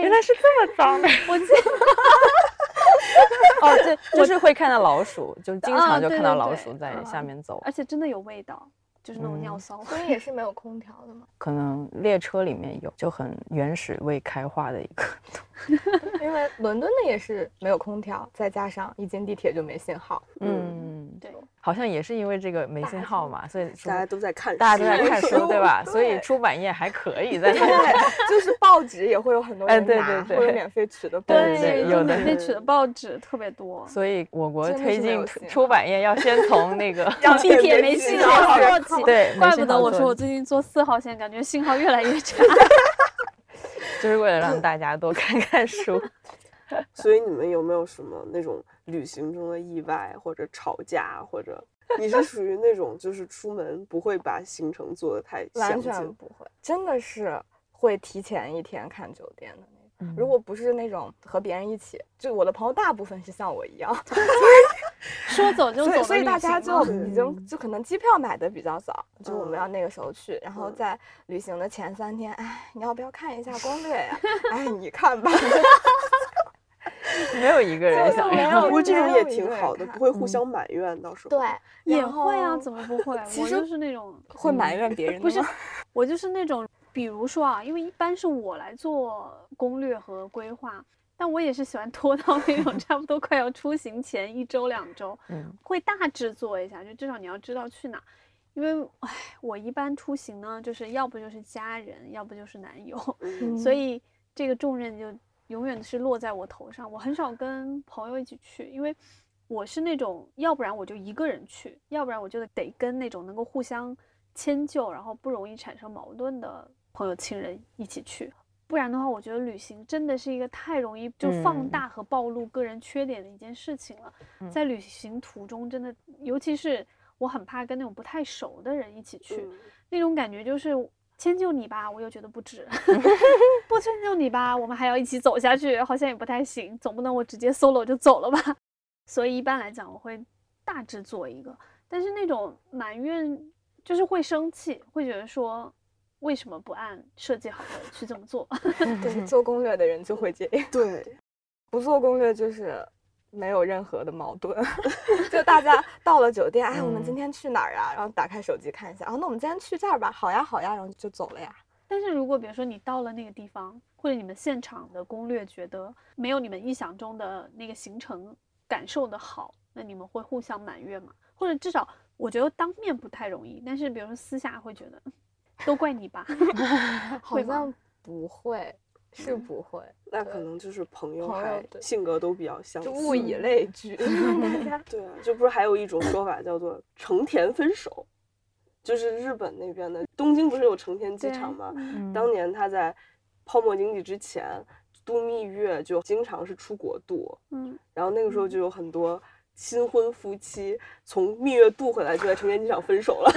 原来是这么脏的，我记得。哦，对，就是会看到老鼠，就经常就看到老鼠在下面走，而且真的有味道。就是那种尿骚，所以也是没有空调的嘛。可能列车里面有，就很原始未开化的一个。因为伦敦的也是没有空调，再加上一进地铁就没信号。嗯，对，好像也是因为这个没信号嘛，所以大家都在看，大家都在看书，对吧？所以出版业还可以 在。对，就是报纸也会有很多人拿，会有免费取的。对对，有免费取的报纸特别多。所以我国推进出版业要先从那个地铁没信号做起。对，怪不得我说我最近坐四号线，感觉信号越来越差。就是为了让大家多看看书，所以你们有没有什么那种旅行中的意外，或者吵架，或者你是属于那种就是出门不会把行程做的太完全不会，真的是会提前一天看酒店的那种。如果不是那种和别人一起，就我的朋友大部分是像我一样。说走就走，所以大家就已经就可能机票买的比较早，就我们要那个时候去，然后在旅行的前三天，哎，你要不要看一下攻略呀？哎，你看吧，没有一个人想要，不过这种也挺好的，不会互相埋怨，到时候对也会啊，怎么不会？我就是那种会埋怨别人，不是，我就是那种，比如说啊，因为一般是我来做攻略和规划。但我也是喜欢拖到那种 差不多快要出行前一周两周，嗯，会大致做一下，就至少你要知道去哪。因为，唉，我一般出行呢，就是要不就是家人，要不就是男友，所以这个重任就永远是落在我头上。我很少跟朋友一起去，因为我是那种，要不然我就一个人去，要不然我就得跟那种能够互相迁就，然后不容易产生矛盾的朋友、亲人一起去。不然的话，我觉得旅行真的是一个太容易就放大和暴露个人缺点的一件事情了。在旅行途中，真的，尤其是我很怕跟那种不太熟的人一起去，那种感觉就是迁就你吧，我又觉得不值 不迁就你吧，我们还要一起走下去，好像也不太行。总不能我直接 solo 就走了吧？所以一般来讲，我会大致做一个，但是那种埋怨就是会生气，会觉得说。为什么不按设计好的去这么做？对，做攻略的人就会这样。对，不做攻略就是没有任何的矛盾。就大家到了酒店，哎，我们今天去哪儿啊？然后打开手机看一下，啊，那我们今天去这儿吧。好呀，好呀，然后就走了呀。但是如果比如说你到了那个地方，或者你们现场的攻略觉得没有你们意想中的那个行程感受的好，那你们会互相埋怨吗？或者至少我觉得当面不太容易，但是比如说私下会觉得。都怪你吧？好像不会，是不会。那可能就是朋友，还性格都比较相似，物以类聚。对啊，就不是还有一种说法叫做“成田分手”，就是日本那边的东京不是有成田机场吗？当年他在泡沫经济之前度蜜月就经常是出国度，嗯，然后那个时候就有很多。新婚夫妻从蜜月度回来，就在成田机场分手了。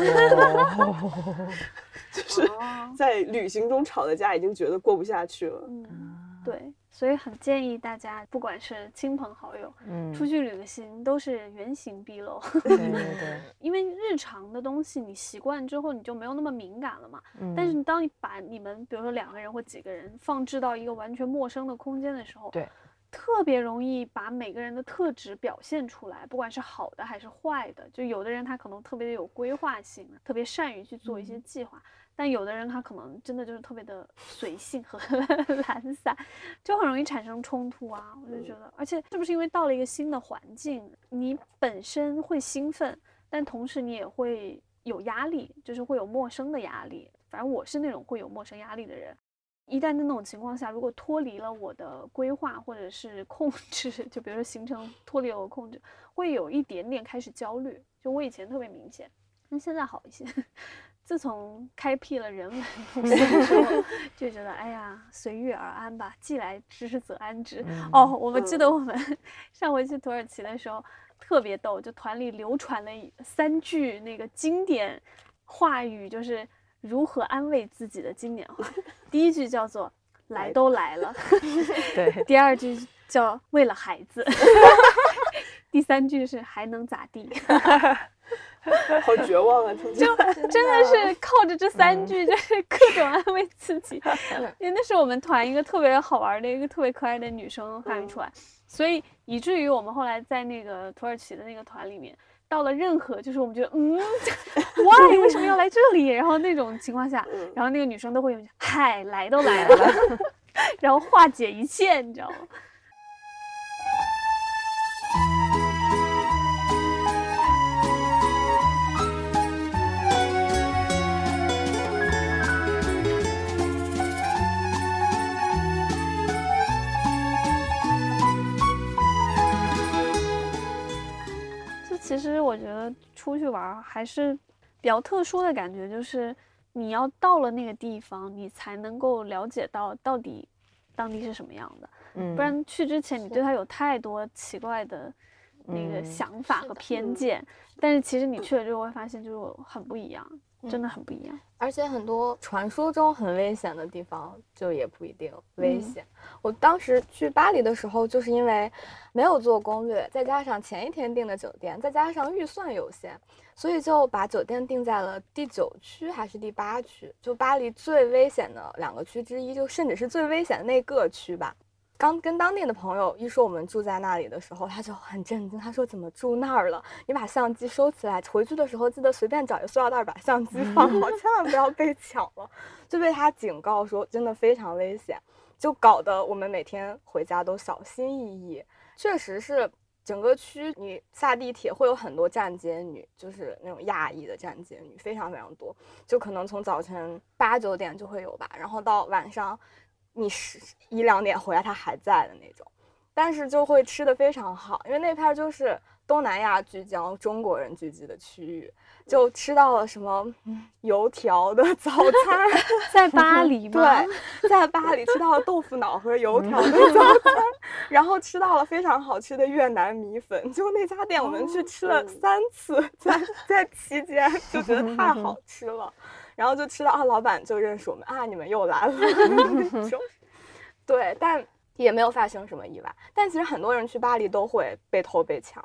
就是在旅行中吵的架，已经觉得过不下去了。嗯，对，所以很建议大家，不管是亲朋好友，嗯，出去旅个行，都是原形毕露。对对对。因为日常的东西你习惯之后，你就没有那么敏感了嘛。嗯。但是你当你把你们，比如说两个人或几个人，放置到一个完全陌生的空间的时候，对。特别容易把每个人的特质表现出来，不管是好的还是坏的。就有的人他可能特别的有规划性，特别善于去做一些计划，但有的人他可能真的就是特别的随性和 懒散，就很容易产生冲突啊。我就觉得，而且是不是因为到了一个新的环境，你本身会兴奋，但同时你也会有压力，就是会有陌生的压力。反正我是那种会有陌生压力的人。一旦在那种情况下，如果脱离了我的规划或者是控制，就比如说行程脱离了我控制，会有一点点开始焦虑。就我以前特别明显，但现在好一些。自从开辟了人文 路线之后，就觉得哎呀，随遇而安吧，既来之则安之。哦，我们记得我们 上回去土耳其的时候特别逗，就团里流传了三句那个经典话语，就是。如何安慰自己的经典话？第一句叫做“来都来了 ”，对。第二句叫“为了孩子”，第三句是“还能咋地”？好绝望啊！听就真的是靠着这三句，就是各种安慰自己。因为那是我们团一个特别好玩的一个特别可爱的女生发明出来，所以以至于我们后来在那个土耳其的那个团里面。到了任何就是我们觉得嗯，why 为什么要来这里？然后那种情况下，然后那个女生都会用嗨，来都来了，然后化解一切，你知道吗？其实我觉得出去玩还是比较特殊的感觉，就是你要到了那个地方，你才能够了解到到底当地是什么样的。嗯，不然去之前你对它有太多奇怪的那个想法和偏见，但是其实你去了之后会发现就是很不一样。真的很不一样，而且很多传说中很危险的地方就也不一定危险。我当时去巴黎的时候，就是因为没有做攻略，再加上前一天订的酒店，再加上预算有限，所以就把酒店定在了第九区还是第八区，就巴黎最危险的两个区之一，就甚至是最危险的那个区吧。刚跟当地的朋友一说我们住在那里的时候，他就很震惊。他说：“怎么住那儿了？你把相机收起来，回去的时候记得随便找一个塑料袋把相机放好，千万不要被抢了。”就被他警告说，真的非常危险，就搞得我们每天回家都小心翼翼。确实是整个区，你下地铁会有很多站街女，就是那种亚裔的站街女，非常非常多。就可能从早晨八九点就会有吧，然后到晚上。你十一两点回来，他还在的那种，但是就会吃的非常好，因为那片就是东南亚聚焦、中国人聚集的区域，就吃到了什么油条的 早餐，在巴黎。吗？对，在巴黎吃到了豆腐脑和油条的早餐，然后吃到了非常好吃的越南米粉，就那家店我们去吃了三次，在在期间就觉得太好吃了。然后就吃到啊，老板就认识我们啊，你们又来了。对，但也没有发生什么意外。但其实很多人去巴黎都会被偷被抢，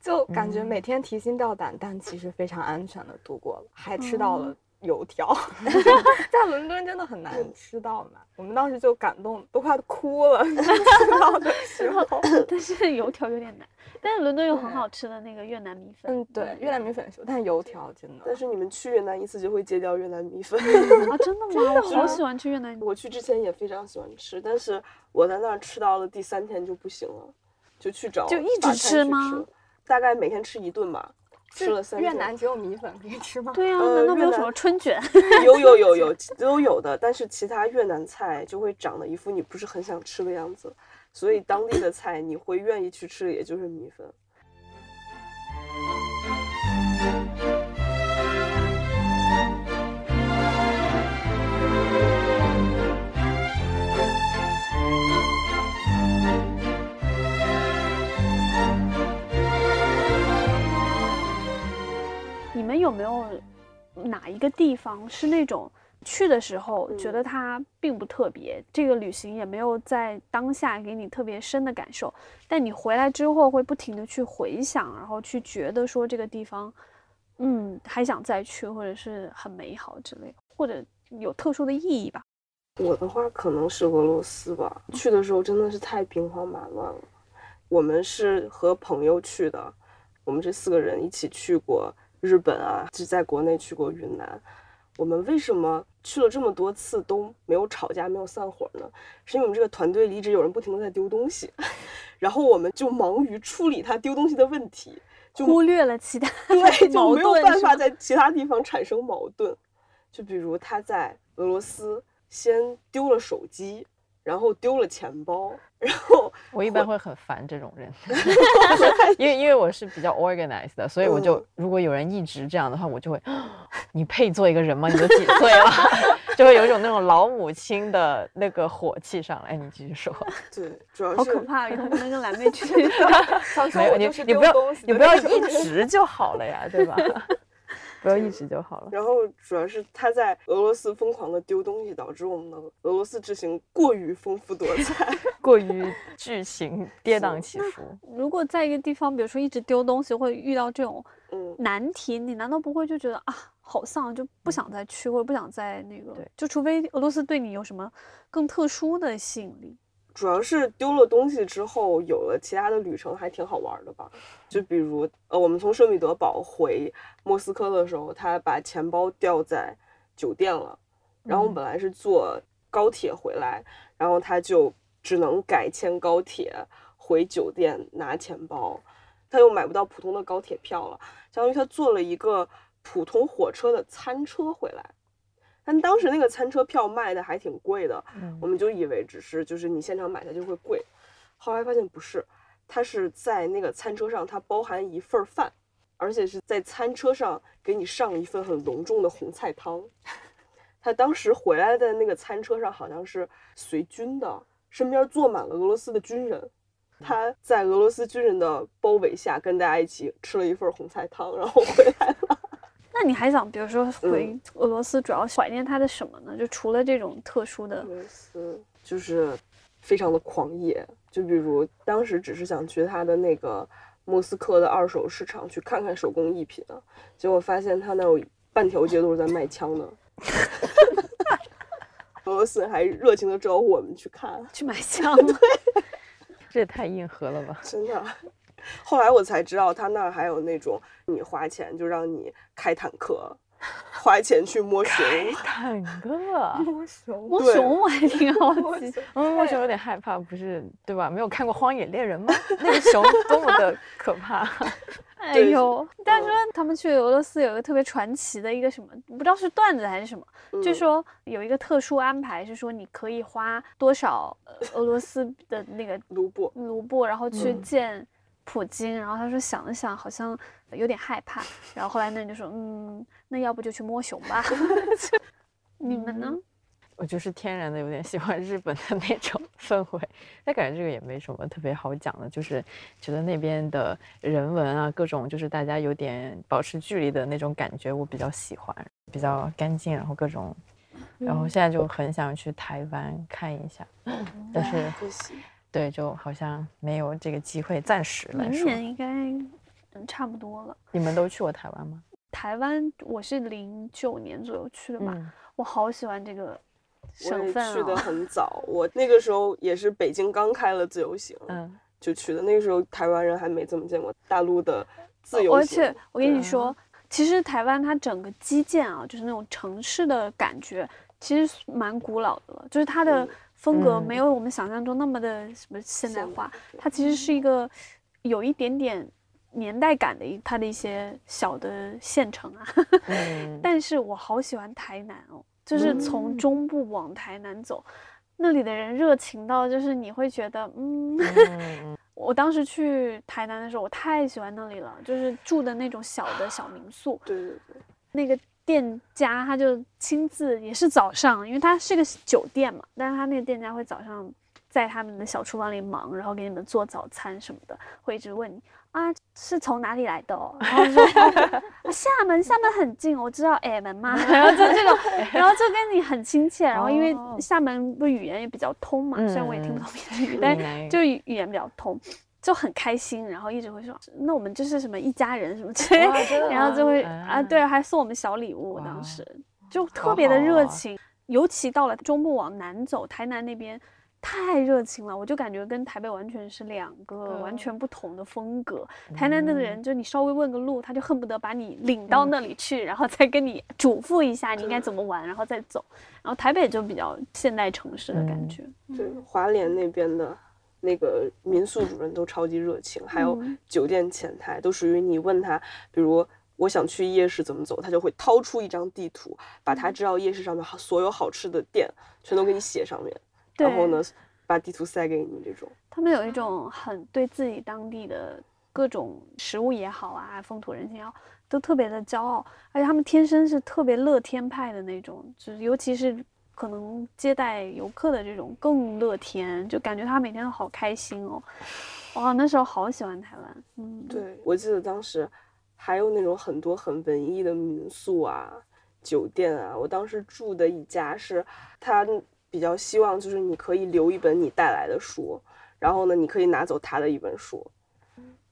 就感觉每天提心吊胆，但其实非常安全的度过了，还吃到了油条。在伦敦真的很难吃到嘛，我们当时就感动都快哭了，吃到的时候。但是油条有点难。但是伦敦有很好吃的那个越南米粉，嗯，对，越南米粉是，但是油条真的。但是你们去越南一次就会戒掉越南米粉啊？真的吗？我好喜欢吃越南。我去之前也非常喜欢吃，但是我在那儿吃到了第三天就不行了，就去找就一直吃吗？大概每天吃一顿吧，吃了三。越南只有米粉可以吃吗？对呀，难道没有什么春卷？有有有有都有的，但是其他越南菜就会长得一副你不是很想吃的样子。所以当地的菜你会愿意去吃的，也就是米粉。你们有没有哪一个地方是那种？去的时候觉得它并不特别，这个旅行也没有在当下给你特别深的感受，但你回来之后会不停的去回想，然后去觉得说这个地方，嗯，还想再去，或者是很美好之类，或者有特殊的意义吧。我的话可能是俄罗斯吧，去的时候真的是太兵荒马乱了。我们是和朋友去的，我们这四个人一起去过日本啊，只在国内去过云南。我们为什么去了这么多次都没有吵架、没有散伙呢？是因为我们这个团队里一直有人不停的在丢东西，然后我们就忙于处理他丢东西的问题，就忽略了其他对，就没有办法在其他地方产生矛盾。就比如他在俄罗斯先丢了手机，然后丢了钱包，然后我一般会很烦这种人，因为因为我是比较 organized 的，所以我就、嗯如果有人一直这样的话，我就会，你配做一个人吗？你都几岁了？就会有一种那种老母亲的那个火气上来。哎，你继续说，对，主要是好可怕，以后不能跟蓝妹去。你不要丢东西你不要一直就好了呀，对吧？不要一直就好了。然后主要是他在俄罗斯疯狂的丢东西，导致我们的俄罗斯之行过于丰富多彩。过于剧情跌宕起伏，如果在一个地方，比如说一直丢东西，会遇到这种嗯，难题，你难道不会就觉得啊好丧，就不想再去，或者不想再那个对？就除非俄罗斯对你有什么更特殊的吸引力。主要是丢了东西之后，有了其他的旅程，还挺好玩的吧？就比如，呃，我们从圣彼得堡回莫斯科的时候，他把钱包掉在酒店了，然后我们本来是坐高铁回来，然后他就只能改签高铁回酒店拿钱包，他又买不到普通的高铁票了，相当于他坐了一个普通火车的餐车回来。但当时那个餐车票卖的还挺贵的，嗯我们就以为只是就是你现场买它就会贵，后来发现不是，它是在那个餐车上，它包含一份儿饭，而且是在餐车上给你上一份很隆重的红菜汤。他当时回来的那个餐车上好像是随军的，身边坐满了俄罗斯的军人。他在俄罗斯军人的包围下，跟大家一起吃了一份红菜汤，然后回来了。那你还想，比如说回嗯俄罗斯，主要怀念它的什么呢？就除了这种特殊的俄罗斯就是非常的狂野，就比如当时只是想去他的那个莫斯科的二手市场去看看手工艺品啊，结果发现他那有半条街都是在卖枪的。俄罗斯还热情的招呼我们去看，去买枪，这也太硬核了吧？真的。后来我才知道，他那儿还有那种你花钱就让你开坦克，花钱去摸熊。坦克，摸熊摸熊我还 挺好奇。嗯，摸熊有点害怕，不是对吧？没有看过《荒野猎人》吗？那个熊多么的可怕！哎对呦，但是他们去俄罗斯有一个特别传奇的一个什么，不知道是段子还是什么，就嗯说有一个特殊安排，是说你可以花多少呃俄罗斯的那个卢布，卢布，然后去嗯见普京。然后他说想了想，好像有点害怕。然后后来那人就说，嗯，那要不就去摸熊吧。你们呢？我就是天然的有点喜欢日本的那种氛围，但感觉这个也没什么特别好讲的，就是觉得那边的人文啊，各种就是大家有点保持距离的那种感觉，我比较喜欢，比较干净，然后各种，然后现在就很想去台湾看一下，但是。对，就好像没有这个机会，暂时来明说。年应该嗯差不多了。你们都去过台湾吗？台湾我是零九年左右去的吧，嗯，我好喜欢这个省份去的啊。很 早，我那个时候也是北京刚开了自由行，嗯，就去的。那个时候台湾人还没怎么见过大陆的自由行，而且我跟你说，其实台湾它整个基建啊，就是那种城市的感觉，其实蛮古老的了。就是它的嗯风格嗯。没有我们想象中那么的什么现代化，对它其实是一个有一点点年代感的一它的一些小的县城啊。嗯。但是我好喜欢台南哦，就是从嗯中部往台南走，那里的人热情到就是你会觉得，嗯，嗯。我当时去台南的时候，我太喜欢那里了，就是住的那种小的小民宿，对对对，那个店家他就亲自也是早上，因为他是个酒店嘛，但是他那个店家会早上在他们的小厨房里忙，然后给你们做早餐什么的，会一直问你啊是从哪里来的、哦，然后就说、厦门，厦门很近，我知道厦门嘛，然后就这种，然后就跟你很亲切，然后因为哦。厦门不语言也比较通嘛，虽然我也听不嗯懂 闽南语，但就语。语言比较通。就很开心，然后一直会说，那我们就是什么一家人什么之类的然后就会吗啊，对，还送我们小礼物，当时就特别的热情。尤其到了中部往南走，台南那边太热情了，我就感觉跟台北完全是两个完全不同的风格。台南的人就你稍微问个路，他就恨不得把你领到那里去，然后再跟你嘱咐一下你应该怎么玩，然后再走。然后台北就比较现代城市的感觉。对，华联那边的那个民宿主任都超级热情，还有酒店前台都属于你问他，比如。我想去夜市怎么走，他就会掏出一张地图，把他知道夜市上面所有好吃的店全都给你写上面，然后呢，把地图塞给你。这种他们有一种很对自己当地的各种食物也好啊，风土人情也好，都特别的骄傲，而且他们天生是特别乐天派的那种，就是尤其是可能接待游客的这种更乐天，就感觉他每天都好开心哦。哇，那时候好喜欢台湾。嗯，对，我记得当时。还有那种很多很文艺的民宿啊、酒店啊，我当时住的一家是，他比较希望就是你可以留一本你带来的书，然后呢，你可以拿走他的一本书，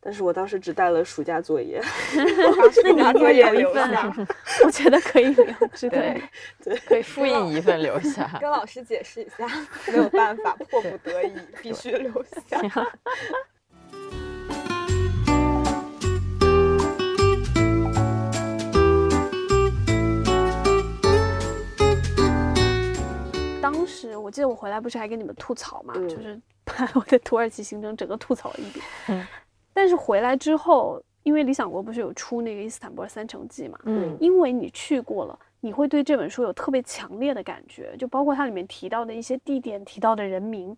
但是我当时只带了暑假作业，那你作业留一份，我觉得可以留，对对，可以复印一份留下，跟老师解释一下，没有办法，迫不得已必须留下。当时我记得我回来不是还跟你们吐槽嘛，就是把我的土耳其行程整个吐槽了一遍。嗯，但是回来之后，因为理想国不是有出那个伊斯坦布尔三城记嘛，嗯，因为你去过了，你会对这本书有特别强烈的感觉，就包括它里面提到的一些地点、提到的人名，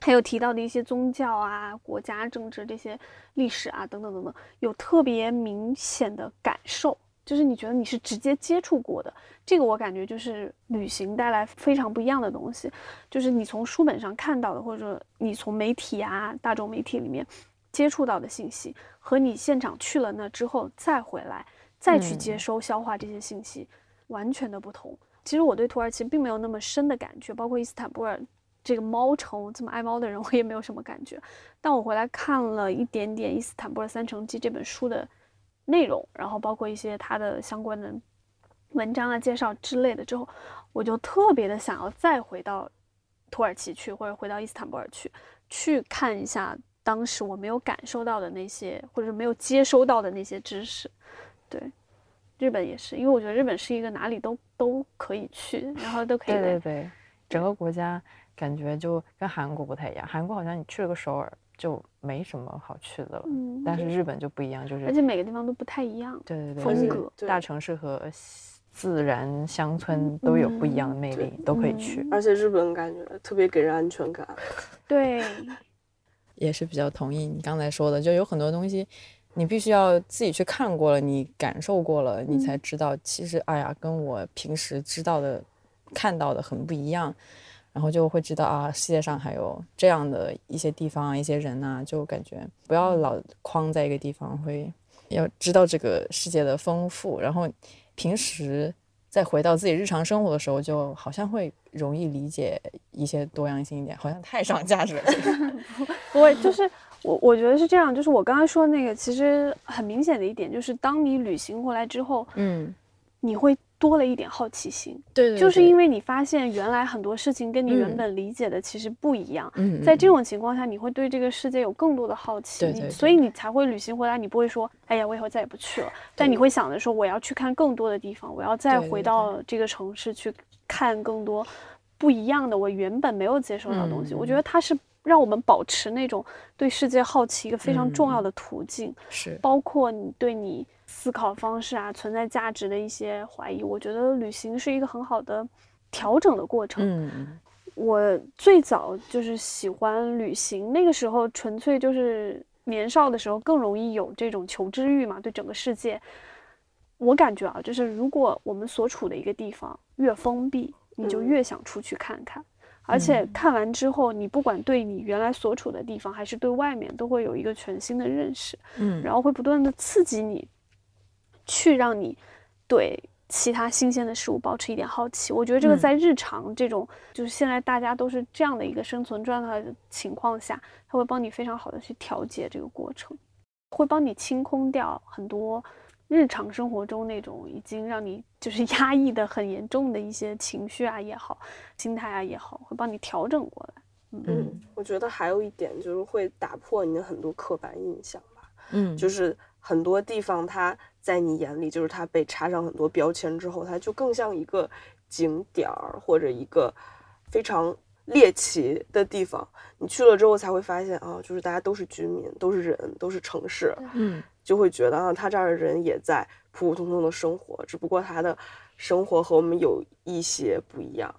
还有提到的一些宗教啊、国家政治这些历史啊等等等等，有特别明显的感受。就是你觉得你是直接接触过的，这个我感觉就是旅行带来非常不一样的东西，就是你从书本上看到的，或者你从媒体啊、大众媒体里面接触到的信息，和你现场去了那之后再回来再去接收消化这些信息，完全的不同。其实我对土耳其并没有那么深的感觉，包括伊斯坦布尔这个猫城这么爱猫的人，我也没有什么感觉。但我回来看了一点点《伊斯坦布尔三城记》这本书的。内容，然后包括一些它的相关的文章啊、介绍之类的之后，我就特别的想要再回到土耳其去，或者回到伊斯坦布尔去，去看一下当时我没有感受到的那些，或者是没有接收到的那些知识。对，日本也是，因为我觉得日本是一个哪里都都可以去，然后都可以。对对对，整个国家感觉就跟韩国不太一样，韩国好像你去了个首尔。就没什么好去的了，但是日本就不一样，就是而且每个地方都不太一样，对对对，风格，大城市和自然乡村都有不一样的魅力，都可以去。而且日本感觉特别给人安全感，对，也是比较同意你刚才说的，就有很多东西你必须要自己去看过了，你感受过了，你才知道，其实哎呀，跟我平时知道的、看到的很不一样。然后就会知道啊，世界上还有这样的一些地方，一些人呐，就感觉不要老框在一个地方，会要知道这个世界的丰富。然后平时再回到自己日常生活的时候，就好像会容易理解一些多样性一点，好像太上价值了。不会，就是我我觉得是这样，就是我刚才说的那个，其实很明显的一点就是，当你旅行回来之后，嗯，你会。多了一点好奇心，对，就是因为你发现原来很多事情跟你原本理解的其实不一样。嗯，在这种情况下，你会对这个世界有更多的好奇，对，所以你才会旅行回来。你不会说，哎呀，我以后再也不去了。但你会想着说，我要去看更多的地方，我要再回到这个城市去看更多不一样的我原本没有接受到的东西。我觉得它是让我们保持那种对世界好奇一个非常重要的途径，是包括你对你。思考方式啊，存在价值的一些怀疑，我觉得旅行是一个很好的调整的过程。嗯，我最早就是喜欢旅行，那个时候纯粹就是年少的时候更容易有这种求知欲嘛，对整个世界。我感觉啊，就是如果我们所处的一个地方越封闭，你就越想出去看看，而且看完之后，你不管对你原来所处的地方，还是对外面，都会有一个全新的认识。嗯，然后会不断的刺激你。去让你对其他新鲜的事物保持一点好奇，我觉得这个在日常这种就是现在大家都是这样的一个生存状态的情况下，它会帮你非常好的去调节这个过程，会帮你清空掉很多日常生活中那种已经让你就是 压抑的很严重的一些情绪啊也好，心态啊也好，会帮你调整过来。嗯，我觉得还有一点就是会打破你的很多刻板印象吧。嗯，就是很多地方它在你眼里，就是它被插上很多标签之后，它就更像一个景点儿或者一个非常猎奇的地方。你去了之后才会发现啊，就是大家都是居民，都是人，都是城市。嗯，就会觉得啊，他这儿的人也在普普通通的生活，只不过他的生活和我们有一些不一样。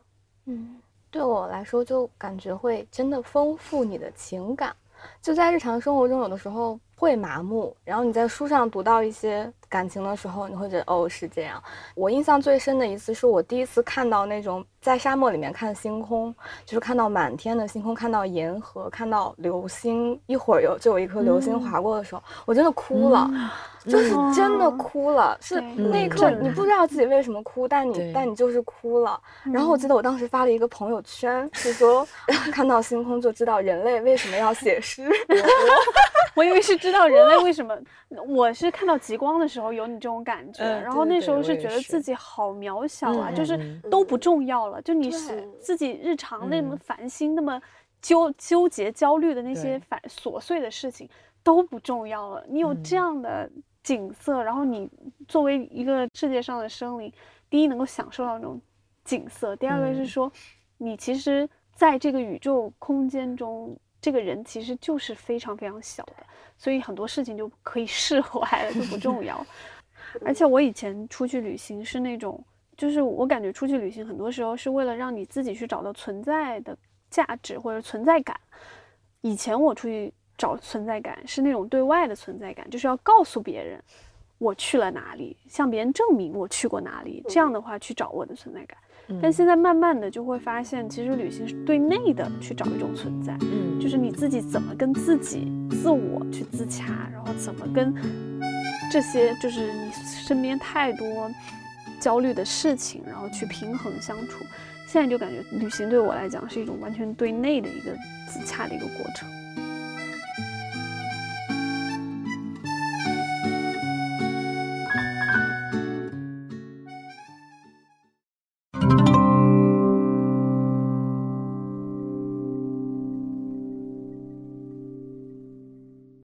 嗯。对我来说，就感觉会真的丰富你的情感。就在日常生活中，有的时候会麻木，然后你在书上读到一些感情的时候，你会觉得哦是这样。我印象最深的一次，是我第一次看到那种在沙漠里面看星空，就是看到满天的星空，看到银河，看到流星，一会儿有就有一颗流星划过的时候，我真的哭了。就是真的哭了，是那一刻你不知道自己为什么哭，但你但你就是哭了。然后我记得我当时发了一个朋友圈，是说看到星空就知道人类为什么要写诗。我以为是知道人类为什么，我是看到极光的时候有你这种感觉，然后那时候是觉得自己好渺小啊，就是都不重要了，就你是自己日常那么烦心、那么纠纠结、焦虑的那些烦琐碎的事情都不重要了。你有这样的。景色，然后你作为一个世界上的生灵，第一能够享受到那种景色，第二个是说，你其实在这个宇宙空间中，这个人其实就是非常非常小的，所以很多事情就可以释怀了，就不重要。而且我以前出去旅行是那种，就是我感觉出去旅行很多时候是为了让你自己去找到存在的价值或者存在感。以前我出去。找存在感是那种对外的存在感，就是要告诉别人我去了哪里，向别人证明我去过哪里。这样的话去找我的存在感。但现在慢慢的就会发现，其实旅行是对内的去找一种存在，嗯，就是你自己怎么跟自己、自我去自洽，然后怎么跟这些就是你身边太多焦虑的事情，然后去平衡相处。现在就感觉旅行对我来讲是一种完全对内的一个自洽的一个过程。